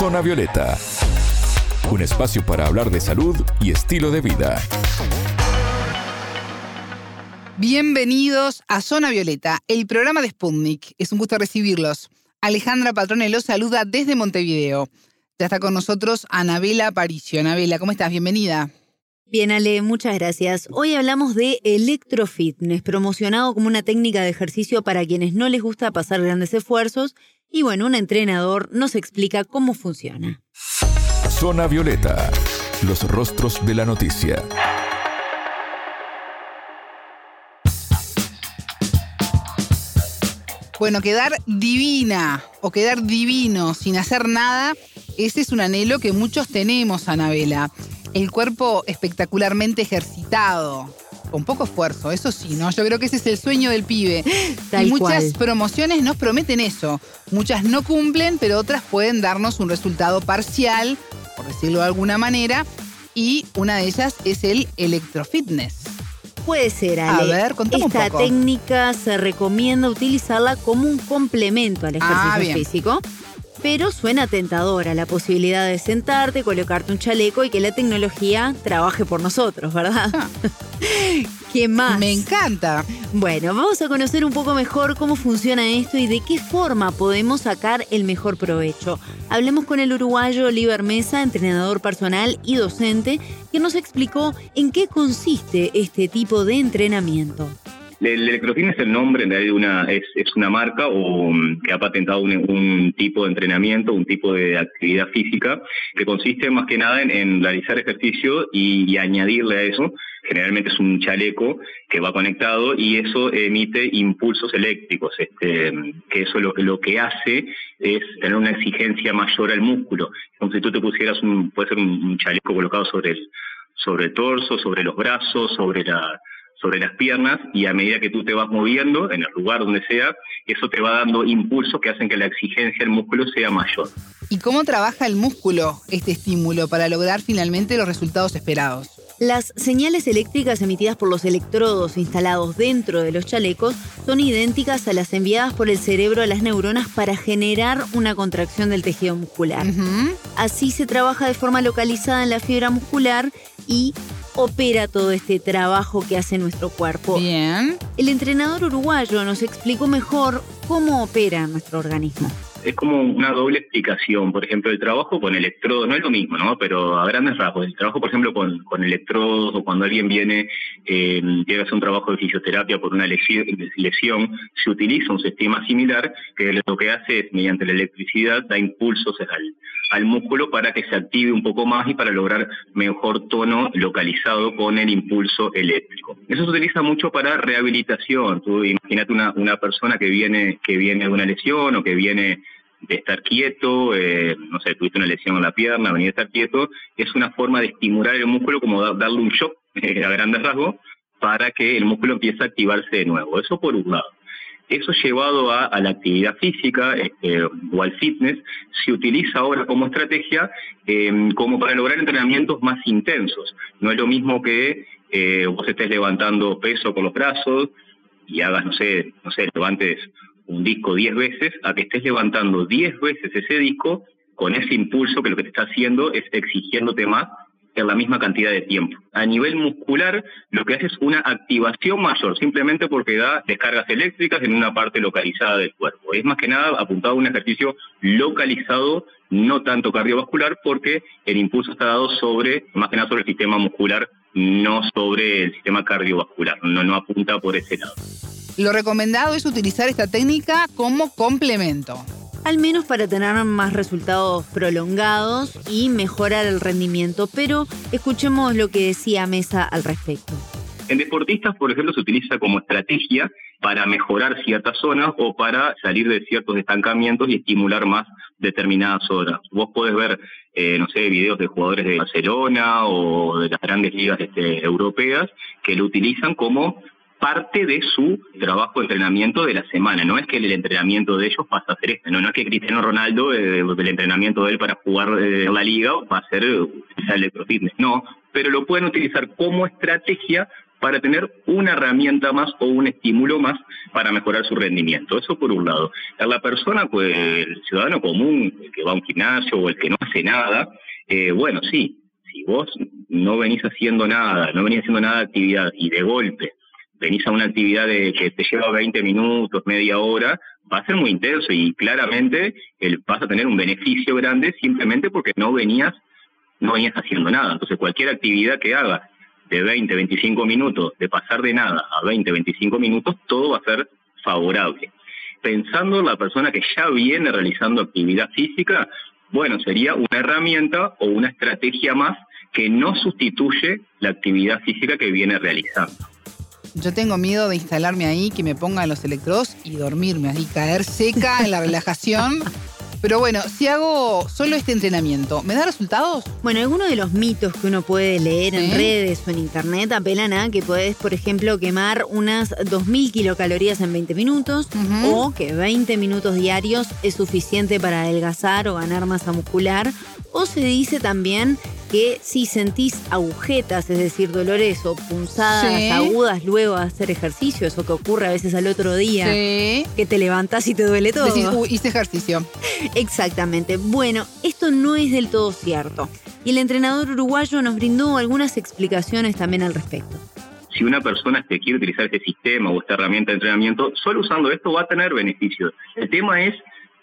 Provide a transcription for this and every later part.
Zona Violeta, un espacio para hablar de salud y estilo de vida. Bienvenidos a Zona Violeta, el programa de Sputnik. Es un gusto recibirlos. Alejandra Patrone los saluda desde Montevideo. Ya está con nosotros Anabela Aparicio. Anabela, ¿cómo estás? Bienvenida. Bien, Ale, muchas gracias. Hoy hablamos de electrofitness, promocionado como una técnica de ejercicio para quienes no les gusta pasar grandes esfuerzos. Y bueno, un entrenador nos explica cómo funciona. Zona Violeta, los rostros de la noticia. Bueno, quedar divina o quedar divino sin hacer nada, ese es un anhelo que muchos tenemos, Anabela. El cuerpo espectacularmente ejercitado, con poco esfuerzo, eso sí, ¿no? Yo creo que ese es el sueño del pibe. Tal y muchas cual. promociones nos prometen eso. Muchas no cumplen, pero otras pueden darnos un resultado parcial, por decirlo de alguna manera, y una de ellas es el electrofitness. Puede ser, A Ale. ver, contame un Esta poco. técnica se recomienda utilizarla como un complemento al Ah, ejercicio físico. Pero suena tentadora la posibilidad de sentarte, colocarte un chaleco y que la tecnología trabaje por nosotros, ¿verdad? Ah. ¿Qué más? Me encanta. Bueno, vamos a conocer un poco mejor cómo funciona esto y de qué forma podemos sacar el mejor provecho. Hablemos con el uruguayo Oliver Mesa, entrenador personal y docente, que nos explicó en qué consiste este tipo de entrenamiento. El electrofitness es el nombre, en realidad una, es, es una marca o, mm, que ha patentado un, tipo de entrenamiento, un tipo de actividad física, que consiste más que nada en, realizar ejercicio y, añadirle a eso, generalmente es un chaleco que va conectado y eso emite impulsos eléctricos, este, que eso lo, lo que hace es tener una exigencia mayor al músculo. Como si tú te pusieras un, puede ser un, un chaleco colocado sobre el, sobre el torso, sobre los brazos, sobre la sobre las piernas y a medida que tú te vas moviendo en el lugar donde sea, eso te va dando impulsos que hacen que la exigencia del músculo sea mayor. ¿Y cómo trabaja el músculo este estímulo para lograr finalmente los resultados esperados? Las señales eléctricas emitidas por los electrodos instalados dentro de los chalecos son idénticas a las enviadas por el cerebro a las neuronas para generar una contracción del tejido muscular. Así se trabaja de forma localizada en la fibra muscular y opera todo este trabajo que hace nuestro cuerpo. Bien. El entrenador uruguayo nos explicó mejor cómo opera nuestro organismo. Es como una doble explicación. Por ejemplo, el trabajo con electrodos, no es lo mismo, ¿no? Pero a grandes rasgos, el trabajo, por ejemplo, con, electrodos o cuando alguien viene, eh, tiene que hacer un trabajo de fisioterapia por una lesión, se utiliza un sistema similar que lo que hace es, mediante la electricidad, da impulsos al, al músculo para que se active un poco más y para lograr mejor tono localizado con el impulso eléctrico. Eso se utiliza mucho para rehabilitación. Tú imagínate una, una persona que viene, que viene de una lesión o que viene de estar quieto, eh, no sé, tuviste una lesión en la pierna, venir a estar quieto, es una forma de estimular el músculo, como da- darle un shock eh, a grandes rasgos, para que el músculo empiece a activarse de nuevo. Eso por un lado. Eso llevado a, la actividad física este, o al fitness, se utiliza ahora como estrategia eh, como para lograr entrenamientos más intensos. No es lo mismo que eh, vos estés levantando peso con los brazos y hagas, no sé, no sé, levantes un disco 10 veces, a que estés levantando 10 veces ese disco con ese impulso que lo que te está haciendo es exigiéndote más en la misma cantidad de tiempo. A nivel muscular, lo que hace es una activación mayor, simplemente porque da descargas eléctricas en una parte localizada del cuerpo. Es más que nada apuntado a un ejercicio localizado, no tanto cardiovascular, porque el impulso está dado sobre, más que nada sobre el sistema muscular, no sobre el sistema cardiovascular, no, no apunta por ese lado. Lo recomendado es utilizar esta técnica como complemento. Al menos para tener más resultados prolongados y mejorar el rendimiento. Pero escuchemos lo que decía Mesa al respecto. En deportistas, por ejemplo, se utiliza como estrategia para mejorar ciertas zonas o para salir de ciertos estancamientos y estimular más determinadas zonas. Vos podés ver, eh, no sé, videos de jugadores de Barcelona o de las grandes ligas este, europeas que lo utilizan como parte de su trabajo de entrenamiento de la semana. No es que el entrenamiento de ellos pasa a ser este, no, es que Cristiano Ronaldo, eh, el entrenamiento de él para jugar eh, la liga va a ser eh, utilizar electrofitness, no, pero lo pueden utilizar como estrategia para tener una herramienta más o un estímulo más para mejorar su rendimiento. Eso por un lado. La persona, pues el ciudadano común, el que va a un gimnasio o el que no hace nada, eh, bueno, sí, si vos no venís haciendo nada, no venís haciendo nada de actividad y de golpe venís a una actividad de, que te lleva 20 minutos, media hora, va a ser muy intenso y claramente el, vas a tener un beneficio grande simplemente porque no venías, no venías haciendo nada. Entonces cualquier actividad que hagas de 20, 25 minutos, de pasar de nada a 20, 25 minutos, todo va a ser favorable. Pensando en la persona que ya viene realizando actividad física, bueno, sería una herramienta o una estrategia más que no sustituye la actividad física que viene realizando. Yo tengo miedo de instalarme ahí, que me pongan los electrodos y dormirme, así caer seca en la relajación. Pero bueno, si hago solo este entrenamiento, ¿me da resultados? Bueno, algunos de los mitos que uno puede leer en redes o en internet apelan a que puedes, por ejemplo, quemar unas 2.000 kilocalorías en 20 minutos o que 20 minutos diarios es suficiente para adelgazar o ganar masa muscular. O se dice también que si sentís agujetas, es decir, dolores o punzadas agudas luego de hacer ejercicio, eso que ocurre a veces al otro día, que te levantás y te duele todo. Decís, hice ejercicio. Exactamente. Bueno, esto no es del todo cierto. Y el entrenador uruguayo nos brindó algunas explicaciones también al respecto si una persona que quiere utilizar este sistema o esta herramienta de entrenamiento, solo usando esto va a tener beneficios. El tema es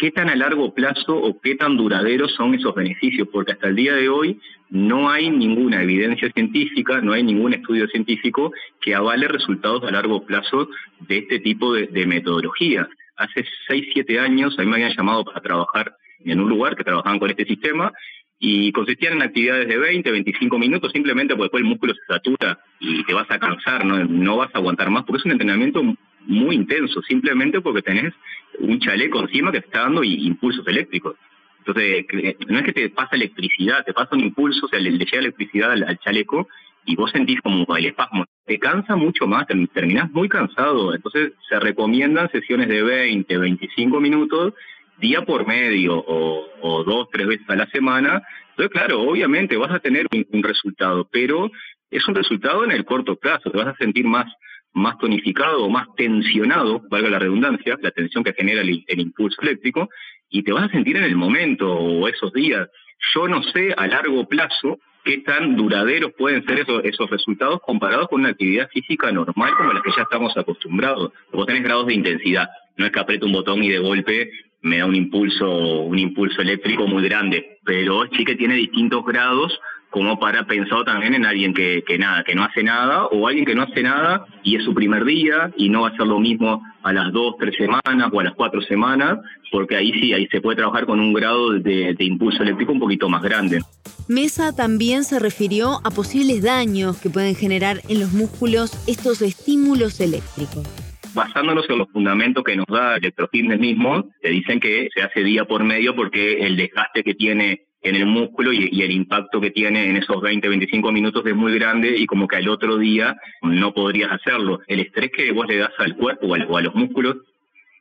qué tan a largo plazo o qué tan duraderos son esos beneficios, porque hasta el día de hoy no hay ninguna evidencia científica, no hay ningún estudio científico que avale resultados a largo plazo de este tipo de, metodología. Hace 6, 7 años a mí me habían llamado para trabajar en un lugar que trabajaban con este sistema y consistían en actividades de 20, 25 minutos simplemente porque después el músculo se satura y te vas a cansar, no, no vas a aguantar más, porque es un entrenamiento muy intenso, simplemente porque tenés un chaleco encima que te está dando impulsos eléctricos. Entonces, no es que te pasa electricidad, te pasa un impulso, o sea, le, llega electricidad al, chaleco y vos sentís como el espasmo. Te cansa mucho más, terminás muy cansado. Entonces, se recomiendan sesiones de 20, 25 minutos, día por medio o, dos, tres veces a la semana. Entonces, claro, obviamente vas a tener un resultado, pero es un resultado en el corto plazo, te vas a sentir más más tonificado o más tensionado, valga la redundancia, la tensión que genera el, impulso eléctrico, y te vas a sentir en el momento o esos días. Yo no sé a largo plazo qué tan duraderos pueden ser esos, esos resultados comparados con una actividad física normal como la que ya estamos acostumbrados. Vos tenés grados de intensidad, no es que aprieto un botón y de golpe me da un impulso, un impulso eléctrico muy grande, pero sí que tiene distintos grados como para pensar también en alguien que, que, nada, que no hace nada, o alguien que no hace nada y es su primer día y no va a ser lo mismo a las dos, tres semanas o a las cuatro semanas, porque ahí sí, ahí se puede trabajar con un grado de, de impulso eléctrico un poquito más grande. Mesa también se refirió a posibles daños que pueden generar en los músculos estos estímulos eléctricos basándonos en los fundamentos que nos da el electrofitness mismo, te dicen que se hace día por medio porque el desgaste que tiene en el músculo y, el impacto que tiene en esos 20, 25 minutos es muy grande y como que al otro día no podrías hacerlo. El estrés que vos le das al cuerpo o, a los músculos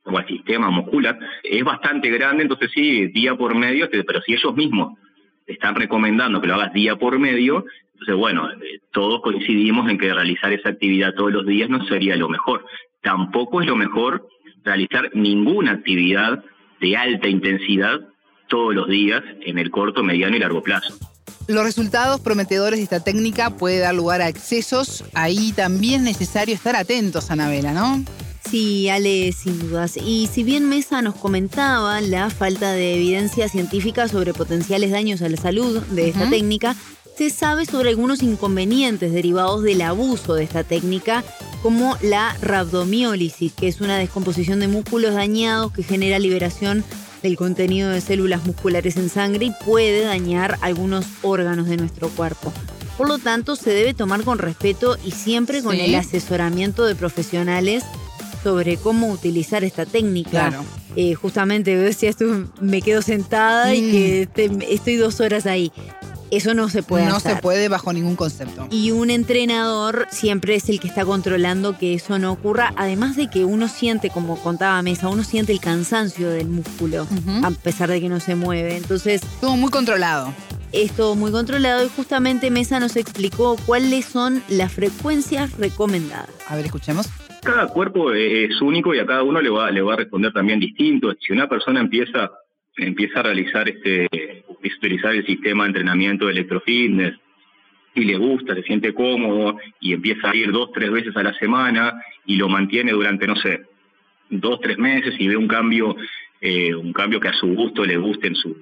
o al sistema muscular es bastante grande, entonces sí, día por medio, pero si ellos mismos te están recomendando que lo hagas día por medio, entonces bueno, eh, todos coincidimos en que realizar esa actividad todos los días no sería lo mejor. Tampoco es lo mejor realizar ninguna actividad de alta intensidad todos los días en el corto, mediano y largo plazo. Los resultados prometedores de esta técnica puede dar lugar a excesos. Ahí también es necesario estar atentos, Anabela, ¿no? Sí, Ale, sin dudas. Y si bien Mesa nos comentaba la falta de evidencia científica sobre potenciales daños a la salud de esta técnica, se sabe sobre algunos inconvenientes derivados del abuso de esta técnica, como la rabdomiólisis, que es una descomposición de músculos dañados que genera liberación del contenido de células musculares en sangre y puede dañar algunos órganos de nuestro cuerpo. Por lo tanto, se debe tomar con respeto y siempre con el asesoramiento de profesionales sobre cómo utilizar esta técnica. Claro. Eh, justamente, decía esto, me quedo sentada y que mm. estoy dos horas ahí. Eso no se puede no hacer. Se puede bajo ningún concepto. Y un entrenador siempre es el que está controlando que eso no ocurra, además de que uno siente, como contaba Mesa, uno siente el cansancio del músculo, a pesar de que no se mueve. Entonces... Todo muy controlado. Es todo muy controlado y justamente Mesa nos explicó cuáles son las frecuencias recomendadas. A ver, escuchemos. Cada cuerpo es único y a cada uno le va, le va a responder también distinto. Si una persona empieza, empieza a realizar este, utilizar el sistema de entrenamiento de electrofitness y le gusta, se siente cómodo y empieza a ir dos, tres veces a la semana y lo mantiene durante, no sé, dos, tres meses y ve un cambio, eh, un cambio que a su gusto le guste en su,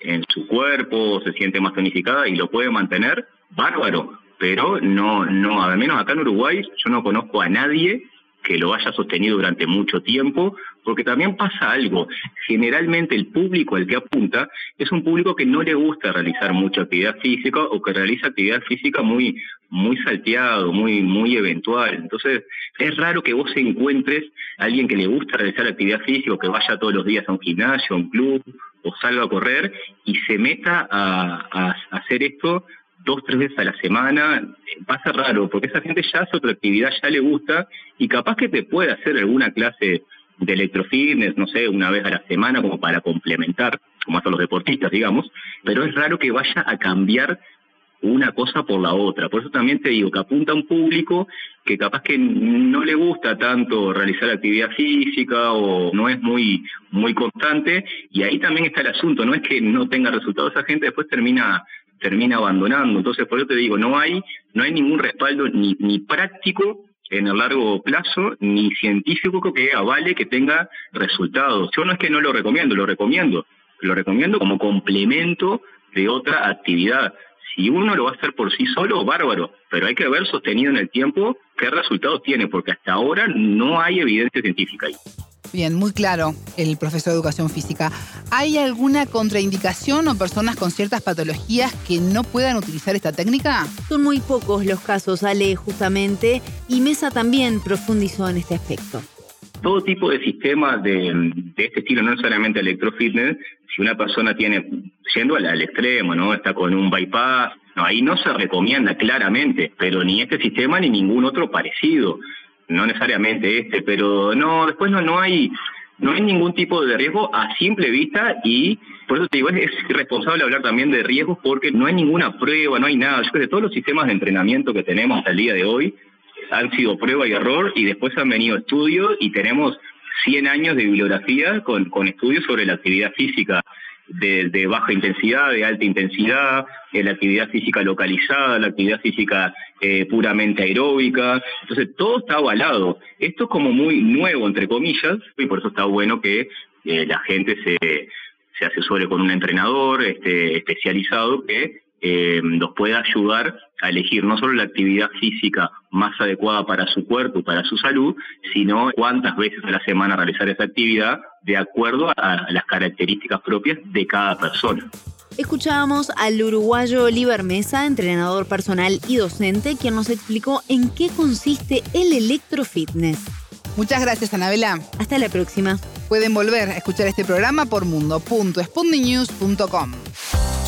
en su cuerpo, se siente más tonificada y lo puede mantener, bárbaro. Pero no, no, al menos acá en Uruguay yo no conozco a nadie que lo haya sostenido durante mucho tiempo, porque también pasa algo. Generalmente el público al que apunta es un público que no le gusta realizar mucha actividad física o que realiza actividad física muy, muy salteado, muy, muy eventual. Entonces, es raro que vos encuentres a alguien que le gusta realizar actividad física o que vaya todos los días a un gimnasio, a un club o salga a correr y se meta a, a hacer esto dos, tres veces a la semana, pasa raro, porque esa gente ya hace otra actividad, ya le gusta, y capaz que te puede hacer alguna clase de electrofitness, no sé, una vez a la semana como para complementar, como hacen los deportistas, digamos, pero es raro que vaya a cambiar una cosa por la otra. Por eso también te digo que apunta a un público que capaz que no le gusta tanto realizar actividad física o no es muy muy constante y ahí también está el asunto, no es que no tenga resultados, esa gente después termina termina abandonando. Entonces, por eso te digo, no hay, no hay ningún respaldo ni, ni práctico en el largo plazo, ni científico que avale que tenga resultados. Yo no es que no lo recomiendo, lo recomiendo. Lo recomiendo como complemento de otra actividad. Si uno lo va a hacer por sí solo, bárbaro, pero hay que ver sostenido en el tiempo qué resultados tiene, porque hasta ahora no hay evidencia científica ahí. Bien, muy claro el profesor de educación física. ¿Hay alguna contraindicación o personas con ciertas patologías que no puedan utilizar esta técnica? Son muy pocos los casos, Ale, justamente, y Mesa también profundizó en este aspecto. Todo tipo de sistemas de, este estilo, no necesariamente electrofitness, si una persona tiene, yendo al, al extremo, ¿no? Está con un bypass, no, ahí no se recomienda claramente, pero ni este sistema ni ningún otro parecido no necesariamente este, pero no, después no, no hay no hay ningún tipo de riesgo a simple vista y por eso te digo, es irresponsable hablar también de riesgos porque no hay ninguna prueba, no hay nada. Yo creo que todos los sistemas de entrenamiento que tenemos hasta el día de hoy han sido prueba y error y después han venido estudios y tenemos 100 años de bibliografía con, con estudios sobre la actividad física de, baja intensidad, de alta intensidad, la actividad física localizada, la actividad física eh, puramente aeróbica. Entonces, todo está avalado. Esto es como muy nuevo, entre comillas, y por eso está bueno que eh, la gente se, se asesore con un entrenador este, especializado que eh, nos pueda ayudar a elegir no solo la actividad física más adecuada para su cuerpo, para su salud, sino cuántas veces a la semana realizar esa actividad de acuerdo a las características propias de cada persona. Escuchábamos al uruguayo Oliver Mesa, entrenador personal y docente, quien nos explicó en qué consiste el electrofitness. Muchas gracias, Anabela. Hasta la próxima. Pueden volver a escuchar este programa por mundo.spundinews.com.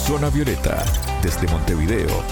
Zona Violeta, desde Montevideo,